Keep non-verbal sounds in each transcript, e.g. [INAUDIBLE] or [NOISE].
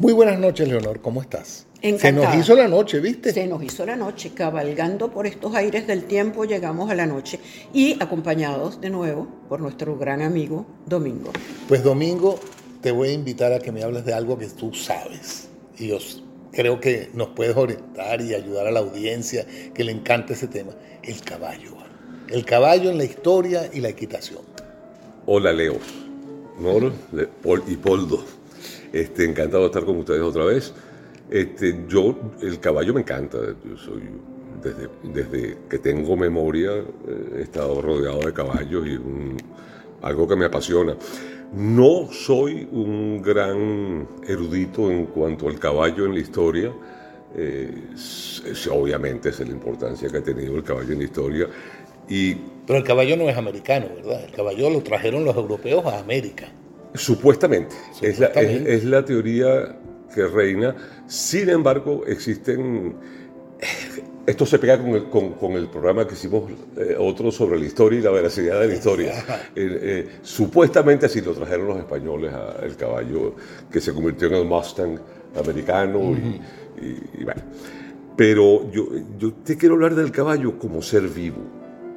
Muy buenas noches, Leonor, ¿cómo estás? Encantada. Se nos hizo la noche, ¿viste? Se nos hizo la noche, cabalgando por estos aires del tiempo llegamos a la noche y acompañados de nuevo por nuestro gran amigo Domingo. Pues Domingo, te voy a invitar a que me hables de algo que tú sabes. Y yo creo que nos puedes orientar y ayudar a la audiencia que le encanta ese tema. El caballo. El caballo en la historia y la equitación. Hola, Leo. Nor y Poldo. Este, encantado de estar con ustedes otra vez. Este, yo, el caballo me encanta. Yo soy, desde, desde que tengo memoria, eh, he estado rodeado de caballos y un, algo que me apasiona. No soy un gran erudito en cuanto al caballo en la historia. Eh, obviamente sé la importancia que ha tenido el caballo en la historia. Y, Pero el caballo no es americano, ¿verdad? El caballo lo trajeron los europeos a América. Supuestamente, Es, la, es, es, la, teoría que reina. Sin embargo, existen... Esto se pega con el, con, con el programa que hicimos eh, otro sobre la historia y la veracidad de la historia. [LAUGHS] Eh, eh, supuestamente así lo trajeron los españoles al caballo que se convirtió en el Mustang americano uh -huh. y, y, y, bueno. Pero yo, yo te quiero hablar del caballo como ser vivo.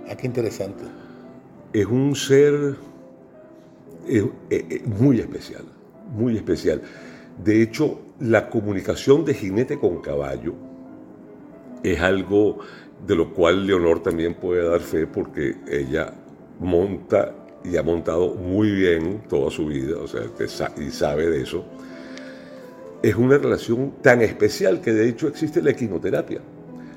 Ah, qué interesante. Es un ser es, es muy especial, muy especial. De hecho, la comunicación de jinete con caballo es algo de lo cual Leonor también puede dar fe porque ella monta y ha montado muy bien toda su vida, o sea, y sabe de eso. Es una relación tan especial que de hecho existe la equinoterapia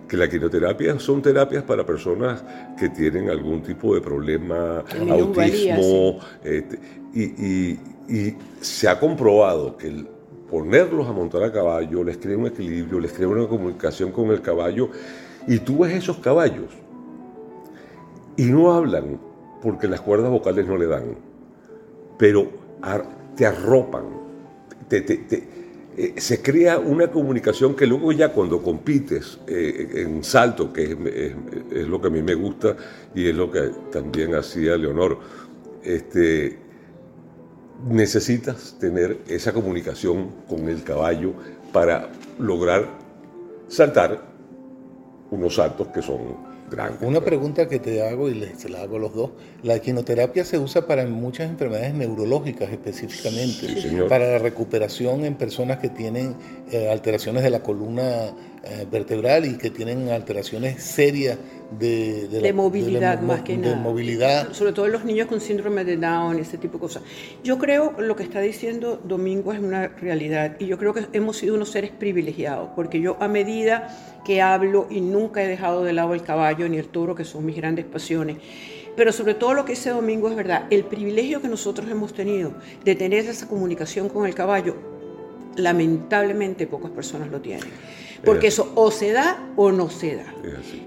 que la quinoterapia son terapias para personas que tienen algún tipo de problema, El autismo, sí. este, y, y, y, se ha comprobado que el ponerlos a montar a caballo les crea un equilibrio, les crea una comunicación con el caballo, y tú ves esos caballos y no hablan porque las cuerdas vocales no le dan, pero te arropan, te, te, te eh, se crea una comunicación que luego ya cuando compites eh, en salto, que es, es, es, lo que a mí me gusta y es lo que también hacía Leonor, este, necesitas tener esa comunicación con el caballo para lograr saltar unos saltos que son Una pregunta que te hago y se la hago a los dos. La equinoterapia se usa para muchas enfermedades neurológicas específicamente, sí, para la recuperación en personas que tienen eh, alteraciones de la columna eh, vertebral y que tienen alteraciones serias de, de, de la, movilidad de más que nada. movilidad. Sobre todo los niños con síndrome de Down, ese tipo de cosas. Yo creo lo que está diciendo Domingo es una realidad y yo creo que hemos sido unos seres privilegiados porque yo a medida que hablo y nunca he dejado de lado el caballo ni el toro, que son mis grandes pasiones, pero sobre todo lo que dice Domingo es verdad, el privilegio que nosotros hemos tenido de tener esa comunicación con el caballo, lamentablemente pocas personas lo tienen. Porque eso o se da o no se da.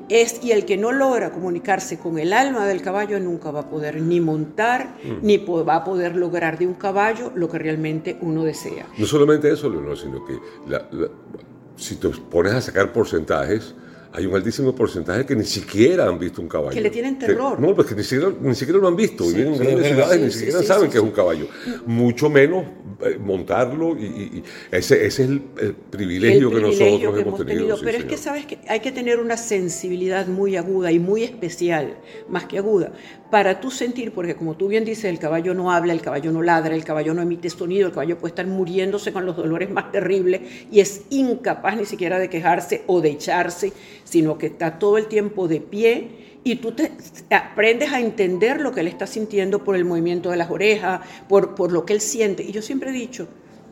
Es, es, y el que no logra comunicarse con el alma del caballo nunca va a poder ni montar, mm. ni va a poder lograr de un caballo lo que realmente uno desea. No solamente eso, Leonor, sino que la, la, si te pones a sacar porcentajes, hay un altísimo porcentaje que ni siquiera han visto un caballo. Que le tienen terror. Que, no, pues que ni siquiera, ni siquiera lo han visto. Sí, viven en grandes sí, ciudades sí, ni siquiera saben que es un caballo. Mucho menos eh, montarlo y, y, ese, ese, es el, el privilegio, el que privilegio nosotros que hemos tenido. tenido. Pero es que sabes que hay que tener una sensibilidad muy aguda y muy especial, más que aguda, para tú sentir, porque como tú bien dices, el caballo no habla, el caballo no ladra, el caballo no emite sonido, el caballo puede estar muriéndose con los dolores más terribles y es incapaz ni siquiera de quejarse o de echarse, sino que está todo el tiempo de pie y tú te, aprendes a entender lo que él está sintiendo por el movimiento de las orejas, por, por lo que él siente. Y yo siempre he dicho,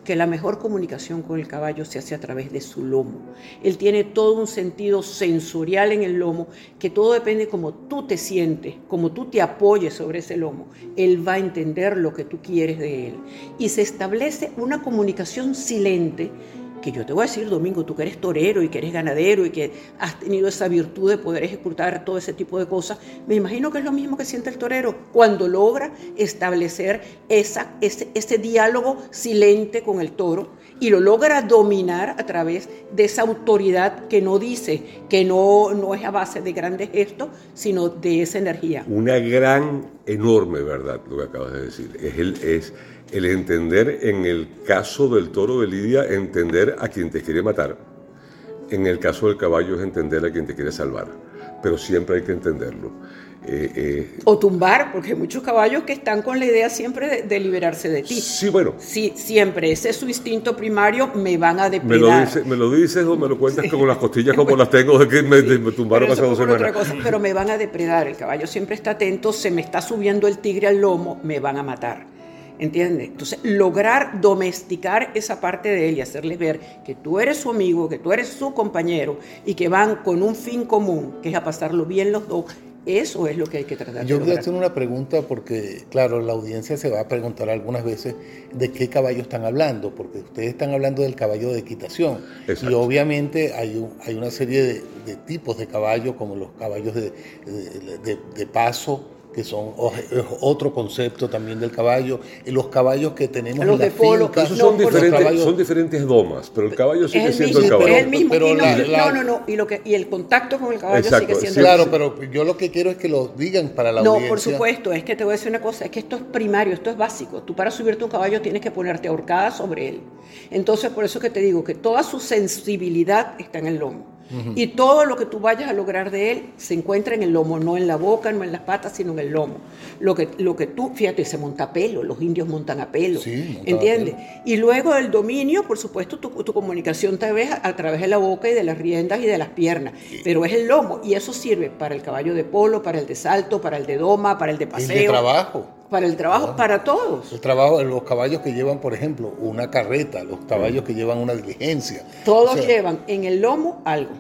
que la mejor comunicación con el caballo se hace a través de su lomo. Él tiene todo un sentido sensorial en el lomo, que todo depende como tú te sientes, como tú te apoyes sobre ese lomo. Él va a entender lo que tú quieres de él. Y se establece una comunicación silente que yo te voy a decir, Domingo, tú que eres torero y que eres ganadero y que has tenido esa virtud de poder ejecutar todo ese tipo de cosas, me imagino que es lo mismo que siente el torero cuando logra establecer esa, ese, ese diálogo silente con el toro y lo logra dominar a través de esa autoridad que no dice, que no, no es a base de grandes gestos, sino de esa energía. Una gran, enorme verdad lo que acabas de decir. Es, el entender en el caso del toro de Lidia, entender a quien te quiere matar. En el caso del caballo es entender a quien te quiere salvar. Pero siempre hay que entenderlo. Eh, eh, o tumbar, porque hay muchos caballos que están con la idea siempre de, liberarse de ti. Sí, bueno. Sí, siempre. Ese es su instinto primario, me van a depredar. ¿Me lo, dices o me lo cuentas como las costillas [LAUGHS] como las tengo de que me, tumbaron hace dos semanas? pero me van a depredar. El caballo siempre está atento, se me está subiendo el tigre al lomo, me van a matar. ¿Entiendes? Entonces, lograr domesticar esa parte de él y hacerle ver que tú eres su amigo, que tú eres su compañero y que van con un fin común, que es a pasarlo bien los dos, eso es lo que hay que tratar. Yo voy a hacer una pregunta porque, claro, la audiencia se va a preguntar algunas veces de qué caballo están hablando, porque ustedes están hablando del caballo de equitación. Y obviamente hay, hay una serie de, tipos de caballos, como los caballos de, de paso, que son otro concepto también del caballo. Y los caballos que tenemos en la de polo, son, diferentes, son diferentes domas, pero el caballo sigue siendo el caballo. Es el mismo. Pero no, no, no, y, lo que, y el contacto con el caballo sigue siendo Claro, pero yo lo que quiero es que lo digan para la audiencia. No, por supuesto, es que te voy a decir una cosa, es que esto es primario, esto es básico. Tú para subirte un caballo tienes que ponerte ahorcada sobre él. Entonces, por eso que te digo que toda su sensibilidad está en el lomo. Y todo lo que tú vayas a lograr de él se encuentra en el lomo, no en la boca, no en las patas, sino en el lomo. Lo que, lo que tú, fíjate, se monta a pelo, los indios montan a pelo, ¿entiendes? Y luego el dominio, por supuesto, tu, tu, comunicación te ves a, través de la boca y de las riendas y de las piernas, pero es el lomo y eso sirve para el caballo de polo, para el de salto, para el de doma, para el de paseo. El de trabajo para el trabajo, para todos. El trabajo, los caballos que llevan, por ejemplo, una carreta, los caballos que llevan una diligencia. Todos llevan en el lomo algo.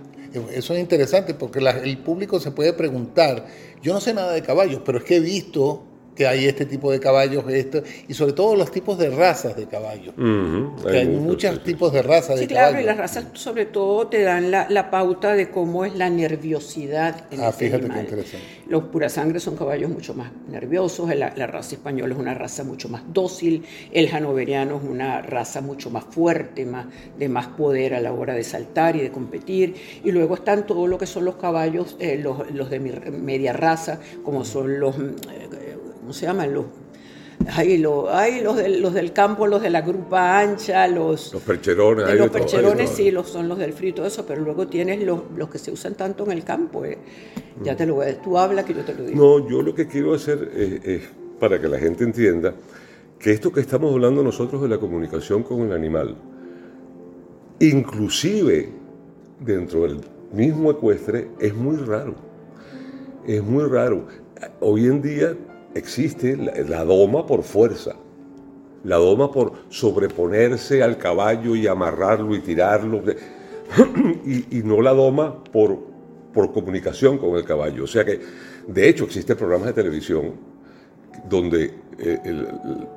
Eso es interesante porque el público se puede preguntar, yo no sé nada de caballos, pero es que he visto que hay este tipo de caballos, esto, y sobre todo los tipos de razas de caballos. que hay, muchos tipos de razas de caballos. Sí, claro, y las razas sobre todo te dan la, pauta de cómo es la nerviosidad en Ah, fíjate qué interesante. Los purasangres son caballos mucho más nerviosos, la, raza española es una raza mucho más dócil, el hanoveriano es una raza mucho más fuerte, más, de más poder a la hora de saltar y de competir, y luego están todo lo que son los caballos, eh, los, los, de media raza, como son los... Eh, ¿cómo se llaman? Los, hay, los, del, los del campo, los de la grupa ancha, los... Los percherones. los percherones sí, los, son los del frío y todo eso, pero luego tienes los, los que se usan tanto en el campo. Eh. Ya te lo voy a Tú habla que yo te lo digo. No, yo lo que quiero hacer es, para que la gente entienda que esto que estamos hablando nosotros de la comunicación con el animal, inclusive dentro del mismo ecuestre, es muy raro. Es muy raro. Hoy en día existe la, doma por fuerza, la doma por sobreponerse al caballo y amarrarlo y tirarlo, [CLEARS THROAT] y, no la doma por, por comunicación con el caballo. O sea que, de hecho, existen programas de televisión donde eh,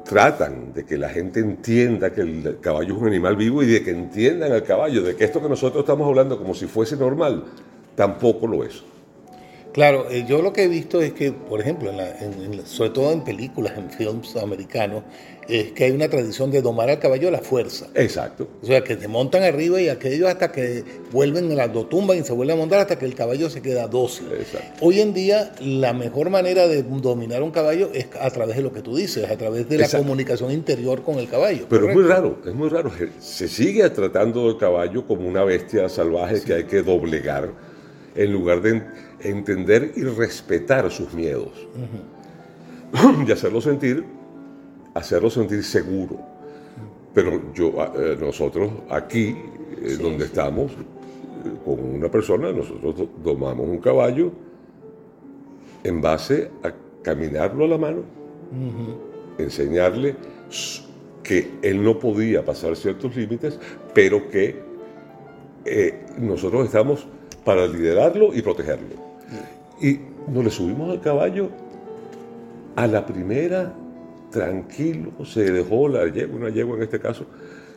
tratan de que la gente entienda que el caballo es un animal vivo y de que entiendan al caballo, de que esto que nosotros estamos hablando como si fuese normal, tampoco lo es. Claro, eh, yo lo que he visto es que, por ejemplo, sobre todo en películas, en films americanos, es que hay una tradición de domar al caballo a la fuerza. Exacto. O sea, que te montan arriba y aquellos hasta que vuelven, lo tumban y se vuelven a montar hasta que el caballo se queda dócil. Exacto. Hoy en día, la mejor manera de dominar un caballo es a través de lo que tú dices, a través de la comunicación interior con el caballo. Pero es muy raro, es muy raro. Se sigue tratando del caballo como una bestia salvaje que hay que doblegar en lugar de entender y respetar sus miedos. [CLEARS THROAT] y hacerlo sentir, hacerlo sentir seguro. Pero yo, eh, nosotros aquí, eh, donde estamos, eh, con una persona, nosotros tomamos un caballo en base a caminarlo a la mano, enseñarle que él no podía pasar ciertos límites, pero que nosotros estamos para liderarlo y protegerlo. Y nos le subimos al caballo a la primera, tranquilo, se dejó la yegua, una yegua en este caso,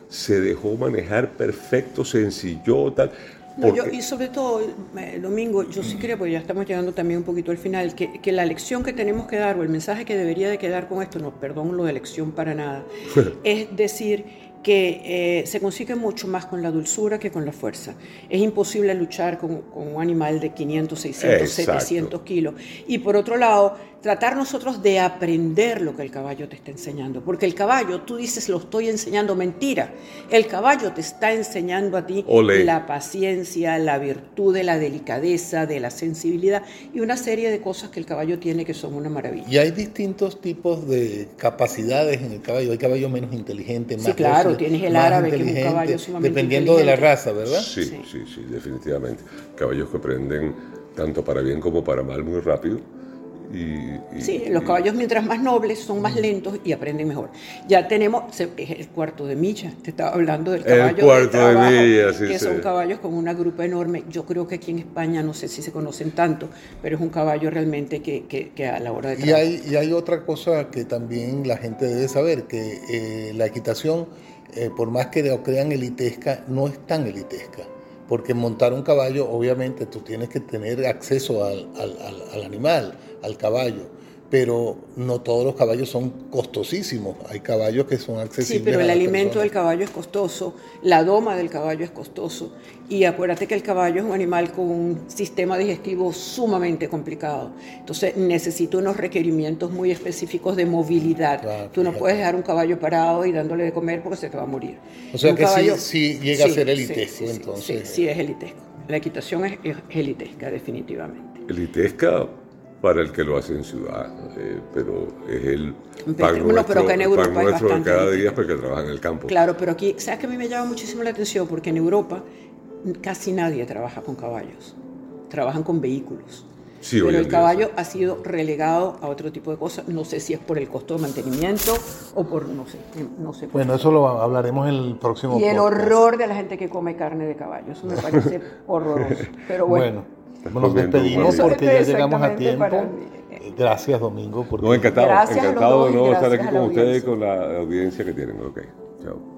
se dejó manejar perfecto, sencillo, tal. y sobre todo, eh, Domingo, yo sí creo, porque ya estamos llegando también un poquito al final, que, que, la lección que tenemos que dar, o el mensaje que debería de quedar con esto, no, perdón lo de lección para nada, [LAUGHS] es decir, que eh, se consigue mucho más con la dulzura que con la fuerza. Es imposible luchar con, un animal de 500, 600, 700 kilos. Y por otro lado, tratar nosotros de aprender lo que el caballo te está enseñando, porque el caballo, tú dices, lo estoy enseñando, mentira, el caballo te está enseñando a ti la paciencia, la virtud de la delicadeza, de la sensibilidad y una serie de cosas que el caballo tiene que son una maravilla. Y hay distintos tipos de capacidades en el caballo. Hay caballos menos inteligentes, más Sí, claro, dóciles, tienes el más árabe, que es un inteligentes, caballo sumamente Dependiendo de la inteligente. raza, ¿verdad? Sí, Sí. sí, sí, definitivamente. Caballos que aprenden tanto para bien como para mal muy rápido. Y, y- Sí, los y- caballos mientras más nobles son más lentos y aprenden mejor. Ya tenemos el cuarto de milla. Te estaba hablando del El caballo cuarto de trabajo, milla, sí, que sí. son caballos con una grupa enorme. Yo creo que aquí en España no sé si se conocen tanto, pero es un caballo realmente que, que- que a la hora de Y hay, y hay otra cosa que también la gente debe saber, que eh, la equitación, eh, por más que lo crean elitesca, no es tan elitesca. Porque montar un caballo, obviamente, tú tienes que tener acceso al, al- al- al animal, al caballo. Pero no todos los caballos son costosísimos. Hay caballos que son accesibles. Sí, pero a el alimento del caballo es costoso, la doma del caballo es costoso y acuérdate que el caballo es un animal con un sistema digestivo sumamente complicado. Entonces necesita unos requerimientos muy específicos de movilidad. Claro, Tú no fíjate. puedes dejar un caballo parado y dándole de comer porque se te va a morir. O sea Un que sí- caballo- sí llega a ser sí, elitesco, sí, sí, entonces. Sí, sí, es elitesco. La equitación es, es elitesca, definitivamente. Elitesca para el que lo hace en ciudad, eh, pero es el pan bueno, nuestro, pero que en Europa pan es nuestro de cada día porque trabaja en el campo. Claro, pero aquí, ¿sabes que a mí me llama muchísimo la atención? Porque en Europa casi nadie trabaja con caballos, trabajan con vehículos. Sí, pero el caballo ha sido relegado a otro tipo de cosas. No sé si es por el costo de mantenimiento o por, no sé, no sé. por Bueno, eso lo hablaremos en el próximo y el podcast. horror de la gente que come carne de caballo. Eso me parece [LAUGHS] horroroso. Pero bueno. Bueno, nos despedimos porque ya llegamos a tiempo. mí. Gracias, Domingo. Porque No, encantado, Gracias encantado de nuevo estar aquí con ustedes y con la audiencia que tienen. Ok, chao.